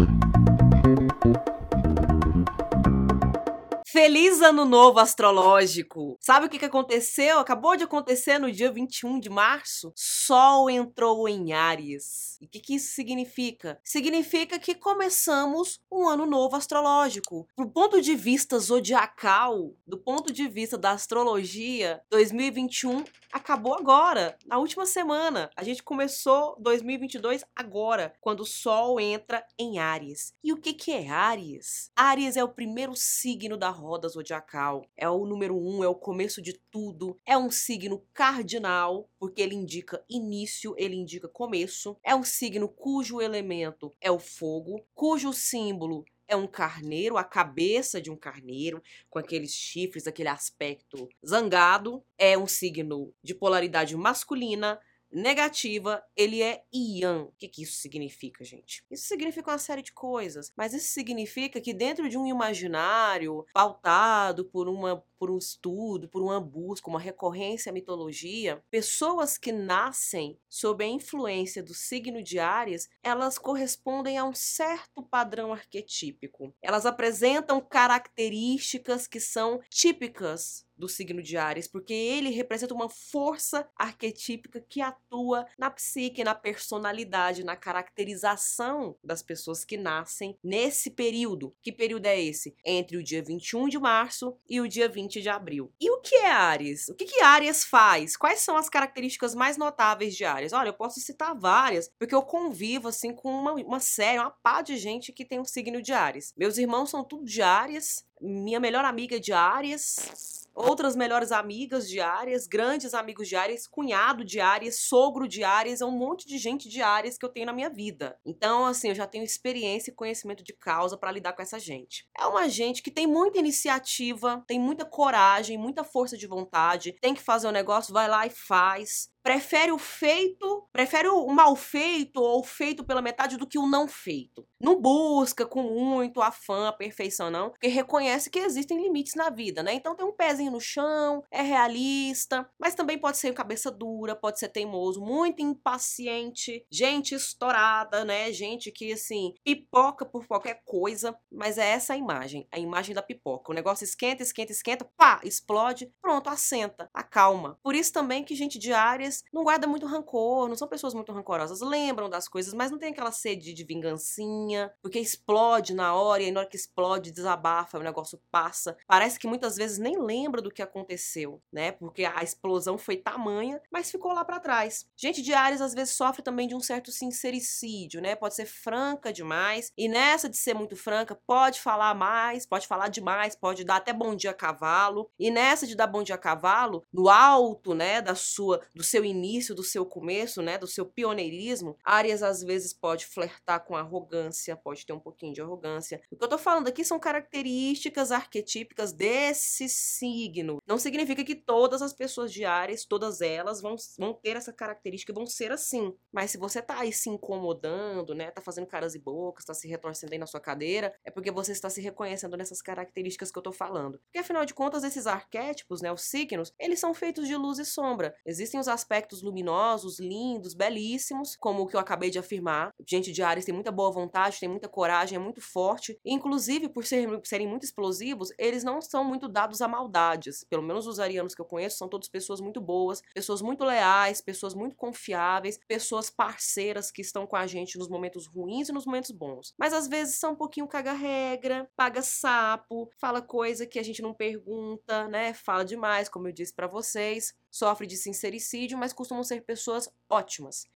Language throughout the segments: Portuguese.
Thank you. Feliz ano novo astrológico! Sabe o que, que aconteceu? Acabou de acontecer no dia 21 de março? Sol entrou em Áries. E o que, que isso significa? Significa que começamos um ano novo astrológico. Do ponto de vista zodiacal, do ponto de vista da astrologia, 2021 acabou agora, na última semana. A gente começou 2022 agora, quando o Sol entra em Áries. E o que, que é Áries? Áries é o primeiro signo da roda zodiacal. É o número um, é o começo de tudo. É um signo cardinal, porque ele indica início, ele indica começo. É um signo cujo elemento é o fogo, cujo símbolo é um carneiro, a cabeça de um carneiro, com aqueles chifres, aquele aspecto zangado. É um signo de polaridade masculina, negativa, ele é Ian. O que, que isso significa, gente? Isso significa uma série de coisas, mas isso significa que dentro de um imaginário pautado por uma por um estudo, por uma busca, uma recorrência à mitologia, pessoas que nascem sob a influência do signo de Áries, elas correspondem a um certo padrão arquetípico. Elas apresentam características que são típicas do signo de Ares, porque ele representa uma força arquetípica que atua na psique, na personalidade, na caracterização das pessoas que nascem nesse período. Que período é esse? Entre o dia 21 de março e o dia 20 de abril. E o que é Ares? O que, que Ares faz? Quais são as características mais notáveis de Ares? Olha, eu posso citar várias, porque eu convivo assim com uma, uma série, uma pá de gente que tem o um signo de Ares. Meus irmãos são tudo de Ares, minha melhor amiga é de Ares outras melhores amigas de áreas, grandes amigos de áreas, cunhado de áreas, sogro de áreas, é um monte de gente de áreas que eu tenho na minha vida. Então, assim, eu já tenho experiência e conhecimento de causa para lidar com essa gente. É uma gente que tem muita iniciativa, tem muita coragem, muita força de vontade, tem que fazer o um negócio, vai lá e faz prefere o feito, prefere o mal feito ou feito pela metade do que o não feito. Não busca com muito afã a perfeição, não, porque reconhece que existem limites na vida, né? Então tem um pezinho no chão, é realista, mas também pode ser cabeça dura, pode ser teimoso, muito impaciente, gente estourada, né? Gente que, assim, pipoca por qualquer coisa, mas é essa a imagem, a imagem da pipoca. O negócio esquenta, esquenta, esquenta, pá, explode, pronto, assenta, acalma. Por isso também que gente de área não guarda muito rancor, não são pessoas muito rancorosas, lembram das coisas, mas não tem aquela sede de vingancinha, porque explode na hora e aí na hora que explode, desabafa, o negócio passa. Parece que muitas vezes nem lembra do que aconteceu, né? Porque a explosão foi tamanha, mas ficou lá para trás. Gente de Ares às vezes sofre também de um certo sincericídio, né? Pode ser franca demais e nessa de ser muito franca, pode falar mais, pode falar demais, pode dar até bom dia a cavalo. E nessa de dar bom dia a cavalo, no alto, né, da sua do seu início, do seu começo, né, do seu pioneirismo, Áries às vezes pode flertar com arrogância, pode ter um pouquinho de arrogância. O que eu tô falando aqui são características arquetípicas desse signo. Não significa que todas as pessoas de Áries, todas elas vão, vão ter essa característica, vão ser assim. Mas se você tá aí se incomodando, né, tá fazendo caras e bocas, tá se retorcendo aí na sua cadeira, é porque você está se reconhecendo nessas características que eu tô falando. Porque afinal de contas, esses arquétipos, né, os signos, eles são feitos de luz e sombra. Existem os aspectos luminosos, lindos, belíssimos, como o que eu acabei de afirmar. Gente de Ares tem muita boa vontade, tem muita coragem, é muito forte. inclusive, por serem, serem muito explosivos, eles não são muito dados a maldades. Pelo menos os arianos que eu conheço são todas pessoas muito boas, pessoas muito leais, pessoas muito confiáveis, pessoas parceiras que estão com a gente nos momentos ruins e nos momentos bons. Mas às vezes são um pouquinho caga-regra, paga sapo, fala coisa que a gente não pergunta, né? Fala demais, como eu disse para vocês sofre de sincericídio, mas costumam ser pessoas ótimas.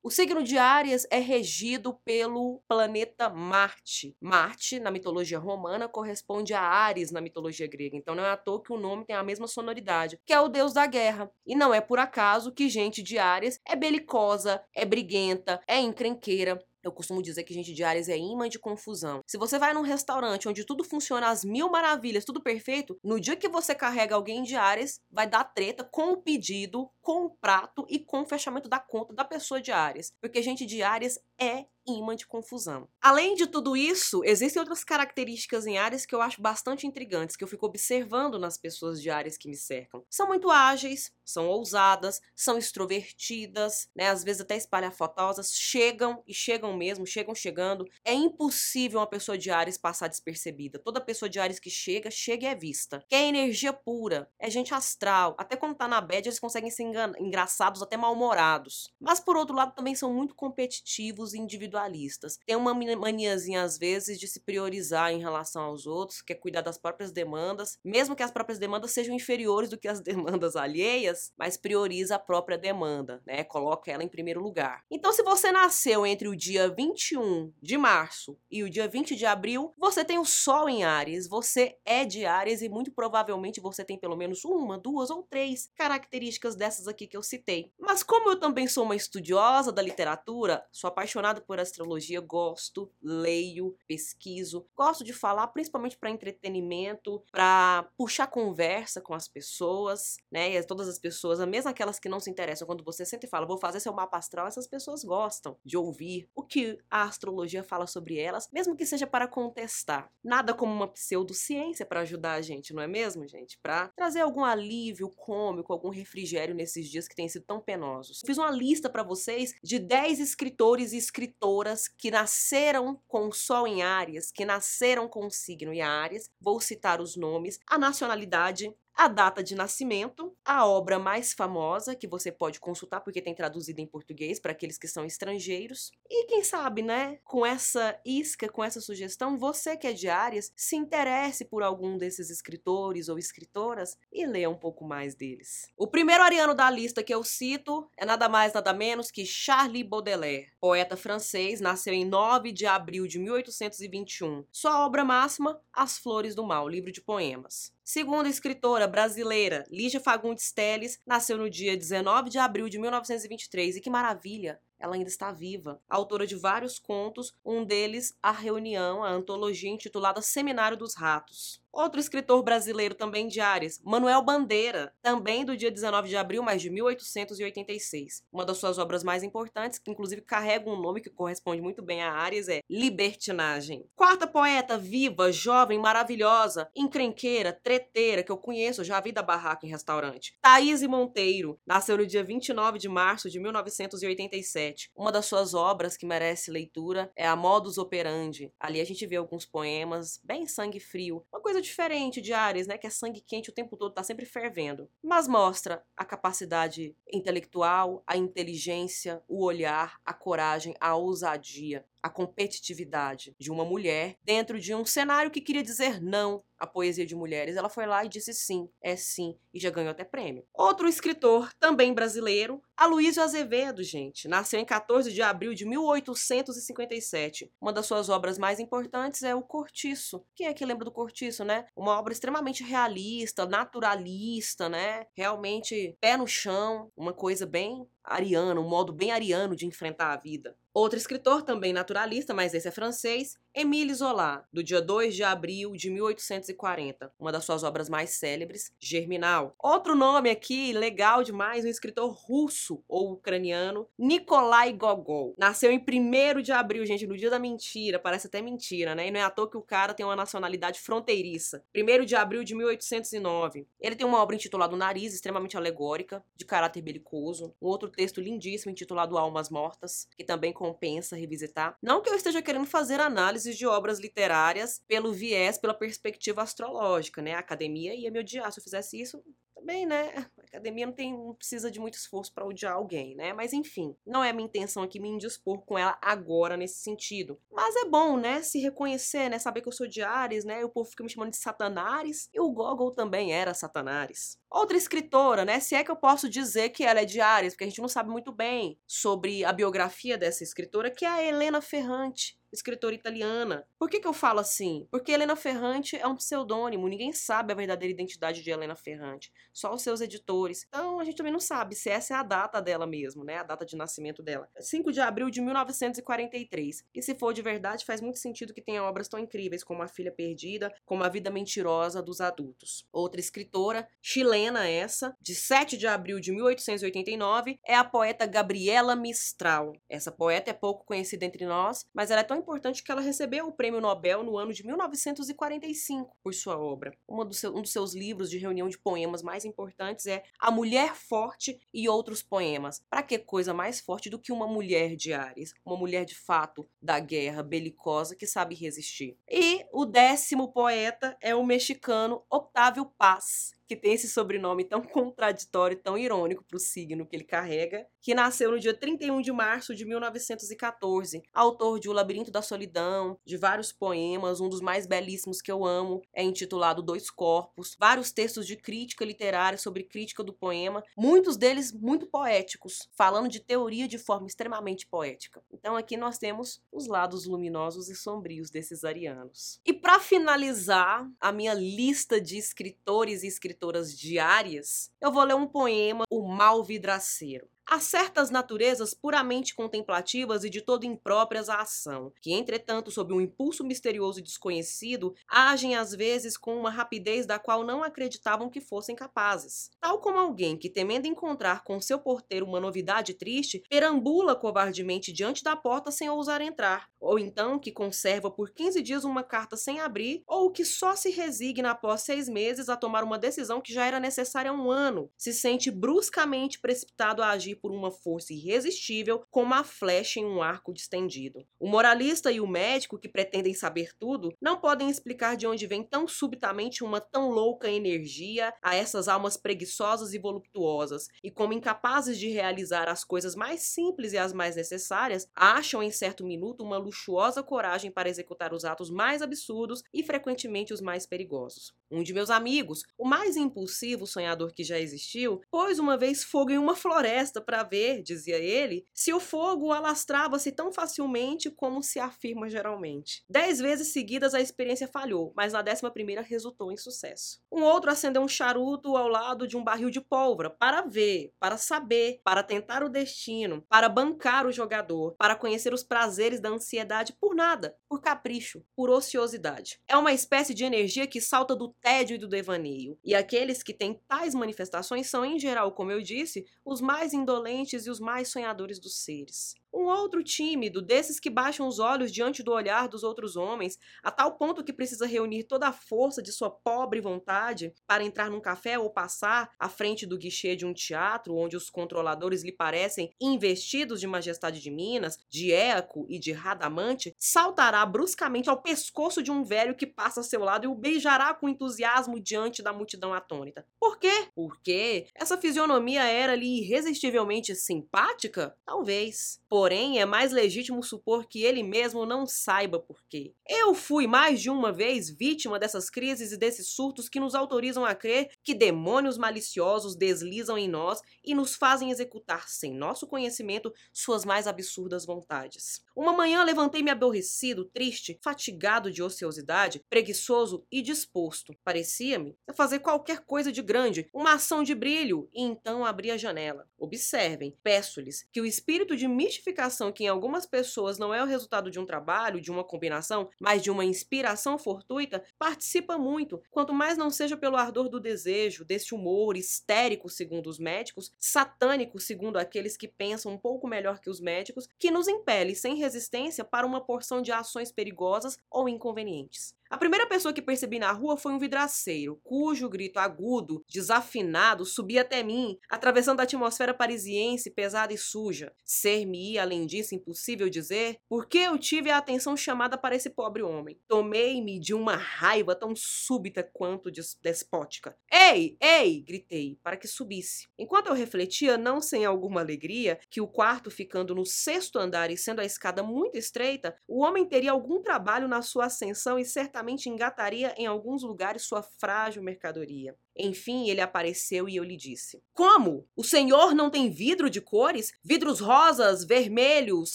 O signo de Áries é regido pelo planeta Marte. Marte, na mitologia romana, corresponde a Ares na mitologia grega. Então não é à toa que o nome tem a mesma sonoridade, que é o deus da guerra. E não é por acaso que gente de Áries é belicosa, é briguenta, é encrenqueira, eu costumo dizer que gente de Ares é imã de confusão. Se você vai num restaurante onde tudo funciona às mil maravilhas, tudo perfeito, no dia que você carrega alguém de Ares, vai dar treta com o pedido, com o prato e com o fechamento da conta da pessoa de Ares. Porque gente de Ares é imã de confusão. Além de tudo isso, existem outras características em áreas que eu acho bastante intrigantes, que eu fico observando nas pessoas de áreas que me cercam. São muito ágeis, são ousadas, são extrovertidas, né? Às vezes até espalhafotosas, chegam e chegam mesmo, chegam chegando. É impossível uma pessoa de Ares passar despercebida. Toda pessoa de Ares que chega, chega e é vista. Que é energia pura, é gente astral. Até quando tá na bad, eles conseguem ser engraçados, até mal-humorados. Mas por outro lado, também são muito competitivos e individualistas. Tem uma maniazinha às vezes de se priorizar em relação aos outros, quer cuidar das próprias demandas, mesmo que as próprias demandas sejam inferiores do que as demandas alheias, mas prioriza a própria demanda, né? Coloca ela em primeiro lugar. Então, se você nasceu entre o dia 21 de março e o dia 20 de abril, você tem o Sol em Ares, você é de Ares e muito provavelmente você tem pelo menos uma, duas ou três características dessas aqui que eu citei. Mas como eu também sou uma estudiosa da literatura, sou apaixonada por astrologia, gosto, leio, pesquiso, gosto de falar principalmente para entretenimento, para puxar conversa com as pessoas, né? E todas as pessoas, mesmo aquelas que não se interessam, quando você senta e fala, vou fazer seu mapa astral, essas pessoas gostam de ouvir o que a astrologia fala sobre elas, mesmo que seja para contestar. Nada como uma pseudociência para ajudar a gente, não é mesmo, gente? Para trazer algum alívio cômico, algum refrigério nesses dias que têm sido tão penosos. Fiz uma lista para vocês de 10 escritores e escritoras que nasceram com Sol em Áries, que nasceram com signo em Áries. Vou citar os nomes, a nacionalidade, a data de nascimento, a obra mais famosa que você pode consultar porque tem traduzido em português para aqueles que são estrangeiros. E quem sabe, né, com essa isca, com essa sugestão, você que é de áreas, se interesse por algum desses escritores ou escritoras e leia um pouco mais deles. O primeiro ariano da lista que eu cito é nada mais nada menos que Charles Baudelaire, poeta francês, nasceu em 9 de abril de 1821. Sua obra máxima, As Flores do Mal, livro de poemas. Segunda escritora brasileira, Lígia Fagundes Telles, nasceu no dia 19 de abril de 1923 e que maravilha! ela ainda está viva. Autora de vários contos, um deles A Reunião, a antologia intitulada Seminário dos Ratos. Outro escritor brasileiro também de Ares, Manuel Bandeira, também do dia 19 de abril, mas de 1886. Uma das suas obras mais importantes, que inclusive carrega um nome que corresponde muito bem a Ares, é Libertinagem. Quarta poeta viva, jovem, maravilhosa, encrenqueira, treteira, que eu conheço, já vi da barraca em restaurante. Thaís Monteiro, nasceu no dia 29 de março de 1987. Uma das suas obras que merece leitura é a Modus Operandi. Ali a gente vê alguns poemas bem sangue frio, uma coisa diferente de Ares, né? Que é sangue quente o tempo todo, tá sempre fervendo. Mas mostra a capacidade intelectual, a inteligência, o olhar, a coragem, a ousadia a competitividade de uma mulher dentro de um cenário que queria dizer não à poesia de mulheres. Ela foi lá e disse sim, é sim, e já ganhou até prêmio. Outro escritor, também brasileiro, Aloysio Azevedo, gente. Nasceu em 14 de abril de 1857. Uma das suas obras mais importantes é O Cortiço. Quem é que lembra do Cortiço, né? Uma obra extremamente realista, naturalista, né? Realmente pé no chão, uma coisa bem ariana, um modo bem ariano de enfrentar a vida. Outro escritor, também naturalista, mas esse é francês, Émile Zola, do dia 2 de abril de 1840, uma das suas obras mais célebres, Germinal. Outro nome aqui, legal demais, um escritor russo ou ucraniano, Nikolai Gogol. Nasceu em 1 de abril, gente, no dia da mentira, parece até mentira, né? E não é à toa que o cara tem uma nacionalidade fronteiriça. 1 de abril de 1809. Ele tem uma obra intitulada O Nariz, extremamente alegórica, de caráter belicoso. Um outro texto lindíssimo intitulado Almas Mortas, que também compensa revisitar. Não que eu esteja querendo fazer análise de obras literárias pelo viés, pela perspectiva astrológica, né? A academia ia me odiar se eu fizesse isso, também, né? A academia não, tem, não precisa de muito esforço para odiar alguém, né? Mas enfim, não é minha intenção aqui me indispor com ela agora nesse sentido. Mas é bom, né? Se reconhecer, né? Saber que eu sou de Ares, né? O povo fica me chamando de Satanares e o Gogol também era Satanares. Outra escritora, né? Se é que eu posso dizer que ela é de Ares, porque a gente não sabe muito bem sobre a biografia dessa escritora, que é a Helena Ferrante escritora italiana. Por que, que eu falo assim? Porque Helena Ferrante é um pseudônimo, ninguém sabe a verdadeira identidade de Helena Ferrante, só os seus editores. Então a gente também não sabe se essa é a data dela mesmo, né? A data de nascimento dela. 5 de abril de 1943. E se for de verdade, faz muito sentido que tenha obras tão incríveis como A Filha Perdida, como A Vida Mentirosa dos Adultos. Outra escritora, chilena essa, de 7 de abril de 1889, é a poeta Gabriela Mistral. Essa poeta é pouco conhecida entre nós, mas ela é tão importante que ela recebeu o Prêmio Nobel no ano de 1945 por sua obra. Do seu, um dos seus livros de reunião de poemas mais importantes é A Mulher Forte e Outros Poemas. Para que coisa mais forte do que uma mulher de Ares? Uma mulher de fato da guerra belicosa que sabe resistir. E o décimo poeta é o mexicano Octávio Paz, que tem esse sobrenome tão contraditório, tão irônico para o signo que ele carrega, que nasceu no dia 31 de março de 1914, autor de O Labirinto da Solidão, de vários poemas, um dos mais belíssimos que eu amo é intitulado Dois Corpos, vários textos de crítica literária sobre crítica do poema, muitos deles muito poéticos, falando de teoria de forma extremamente poética. Então aqui nós temos os lados luminosos e sombrios desses arianos. E para finalizar a minha lista de escritores e escritoras diárias, eu vou ler um poema, O Mal Vidraceiro. Há certas naturezas puramente contemplativas e de todo impróprias à ação, que, entretanto, sob um impulso misterioso e desconhecido, agem às vezes com uma rapidez da qual não acreditavam que fossem capazes. Tal como alguém que, temendo encontrar com seu porteiro uma novidade triste, perambula covardemente diante da porta sem ousar entrar, ou então que conserva por 15 dias uma carta sem abrir, ou que só se resigna após seis meses a tomar uma decisão que já era necessária há um ano, se sente bruscamente precipitado a agir por uma força irresistível, como a flecha em um arco distendido. O moralista e o médico, que pretendem saber tudo, não podem explicar de onde vem tão subitamente uma tão louca energia a essas almas preguiçosas e voluptuosas, e como incapazes de realizar as coisas mais simples e as mais necessárias, acham em certo minuto uma luxuosa coragem para executar os atos mais absurdos e frequentemente os mais perigosos. Um de meus amigos, o mais impulsivo sonhador que já existiu, pôs uma vez fogo em uma floresta para ver, dizia ele, se o fogo alastrava-se tão facilmente como se afirma geralmente. Dez vezes seguidas a experiência falhou, mas na décima primeira resultou em sucesso. Um outro acendeu um charuto ao lado de um barril de pólvora para ver, para saber, para tentar o destino, para bancar o jogador, para conhecer os prazeres da ansiedade por nada, por capricho, por ociosidade. É uma espécie de energia que salta do tédio e do devaneio, e aqueles que têm tais manifestações são, em geral, como eu disse, os mais indolentes indolentes e os mais sonhadores dos seres. Um outro tímido, desses que baixam os olhos diante do olhar dos outros homens, a tal ponto que precisa reunir toda a força de sua pobre vontade para entrar num café ou passar à frente do guichê de um teatro onde os controladores lhe parecem investidos de majestade de Minas, de Éaco e de Radamante, saltará bruscamente ao pescoço de um velho que passa a seu lado e o beijará com entusiasmo diante da multidão atônita. Por quê? Porque essa fisionomia era-lhe irresistivelmente simpática? Talvez. Porém, é mais legítimo supor que ele mesmo não saiba por quê. Eu fui mais de uma vez vítima dessas crises e desses surtos que nos autorizam a crer que demônios maliciosos deslizam em nós e nos fazem executar, sem nosso conhecimento, suas mais absurdas vontades. Uma manhã levantei-me aborrecido, triste, fatigado de ociosidade, preguiçoso e disposto, parecia-me, a fazer qualquer coisa de grande, uma ação de brilho, e então abri a janela. Observem, peço-lhes que o espírito de mistificação que em algumas pessoas não é o resultado de um trabalho, de uma combinação, mas de uma inspiração fortuita, participa muito, quanto mais não seja pelo ardor do desejo, desse humor histérico, segundo os médicos, satânico, segundo aqueles que pensam um pouco melhor que os médicos, que nos impele sem resistência para uma porção de ações perigosas ou inconvenientes. A primeira pessoa que percebi na rua foi um vidraceiro, cujo grito agudo, desafinado, subia até mim, atravessando a atmosfera parisiense pesada e suja. Ser-me, além disso, impossível dizer, por que eu tive a atenção chamada para esse pobre homem. Tomei-me de uma raiva tão súbita quanto despótica. Ei, ei! gritei, para que subisse. Enquanto eu refletia, não sem alguma alegria, que o quarto ficando no sexto andar e sendo a escada muito estreita, o homem teria algum trabalho na sua ascensão e certamente engataria em alguns lugares sua frágil mercadoria. Enfim, ele apareceu e eu lhe disse: Como? O senhor não tem vidro de cores? Vidros rosas, vermelhos,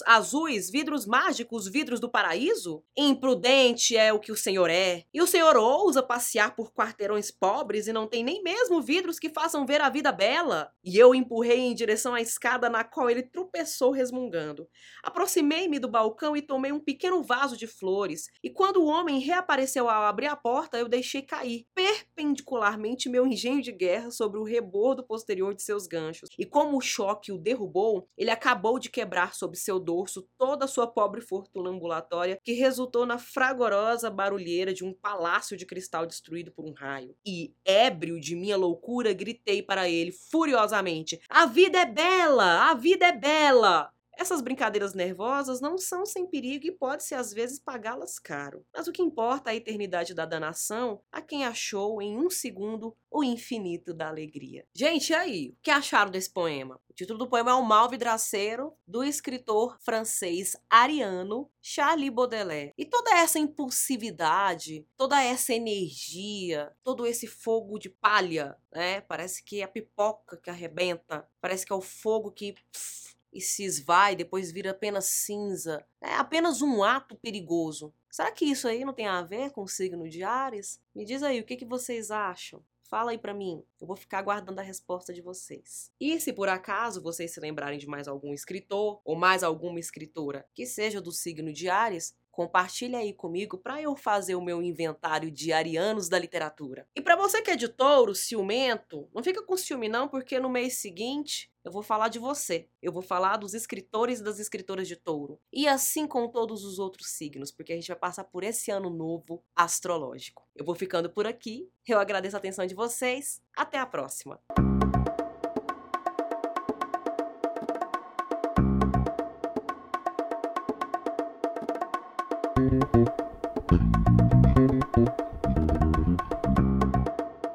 azuis, vidros mágicos, vidros do paraíso? Imprudente é o que o senhor é. E o senhor ousa passear por quarteirões pobres e não tem nem mesmo vidros que façam ver a vida bela? E eu empurrei em direção à escada na qual ele tropeçou resmungando. Aproximei-me do balcão e tomei um pequeno vaso de flores. E quando o homem reapareceu ao abrir a porta, eu deixei cair perpendicularmente meu engenho de guerra sobre o rebordo posterior de seus ganchos. E como o choque o derrubou, ele acabou de quebrar sob seu dorso toda a sua pobre fortuna ambulatória, que resultou na fragorosa barulheira de um palácio de cristal destruído por um raio. E, ébrio de minha loucura, gritei para ele furiosamente: A vida é bela! A vida é bela! Essas brincadeiras nervosas não são sem perigo e pode-se às vezes pagá-las caro. Mas o que importa é a eternidade da danação a quem achou em um segundo o infinito da alegria. Gente, e aí? O que acharam desse poema? O título do poema é O Mal Vidraceiro, do escritor francês ariano Charles Baudelaire. E toda essa impulsividade, toda essa energia, todo esse fogo de palha, né? Parece que é a pipoca que arrebenta, parece que é o fogo que pff, e se esvai, depois vira apenas cinza. É apenas um ato perigoso. Será que isso aí não tem a ver com o signo de Ares? Me diz aí, o que, que vocês acham? Fala aí para mim, eu vou ficar aguardando a resposta de vocês. E se por acaso vocês se lembrarem de mais algum escritor ou mais alguma escritora que seja do signo de Ares, Compartilha aí comigo para eu fazer o meu inventário de arianos da literatura. E para você que é de touro, ciumento, não fica com ciúme não, porque no mês seguinte eu vou falar de você. Eu vou falar dos escritores e das escritoras de touro. E assim com todos os outros signos, porque a gente vai passar por esse ano novo astrológico. Eu vou ficando por aqui. Eu agradeço a atenção de vocês. Até a próxima.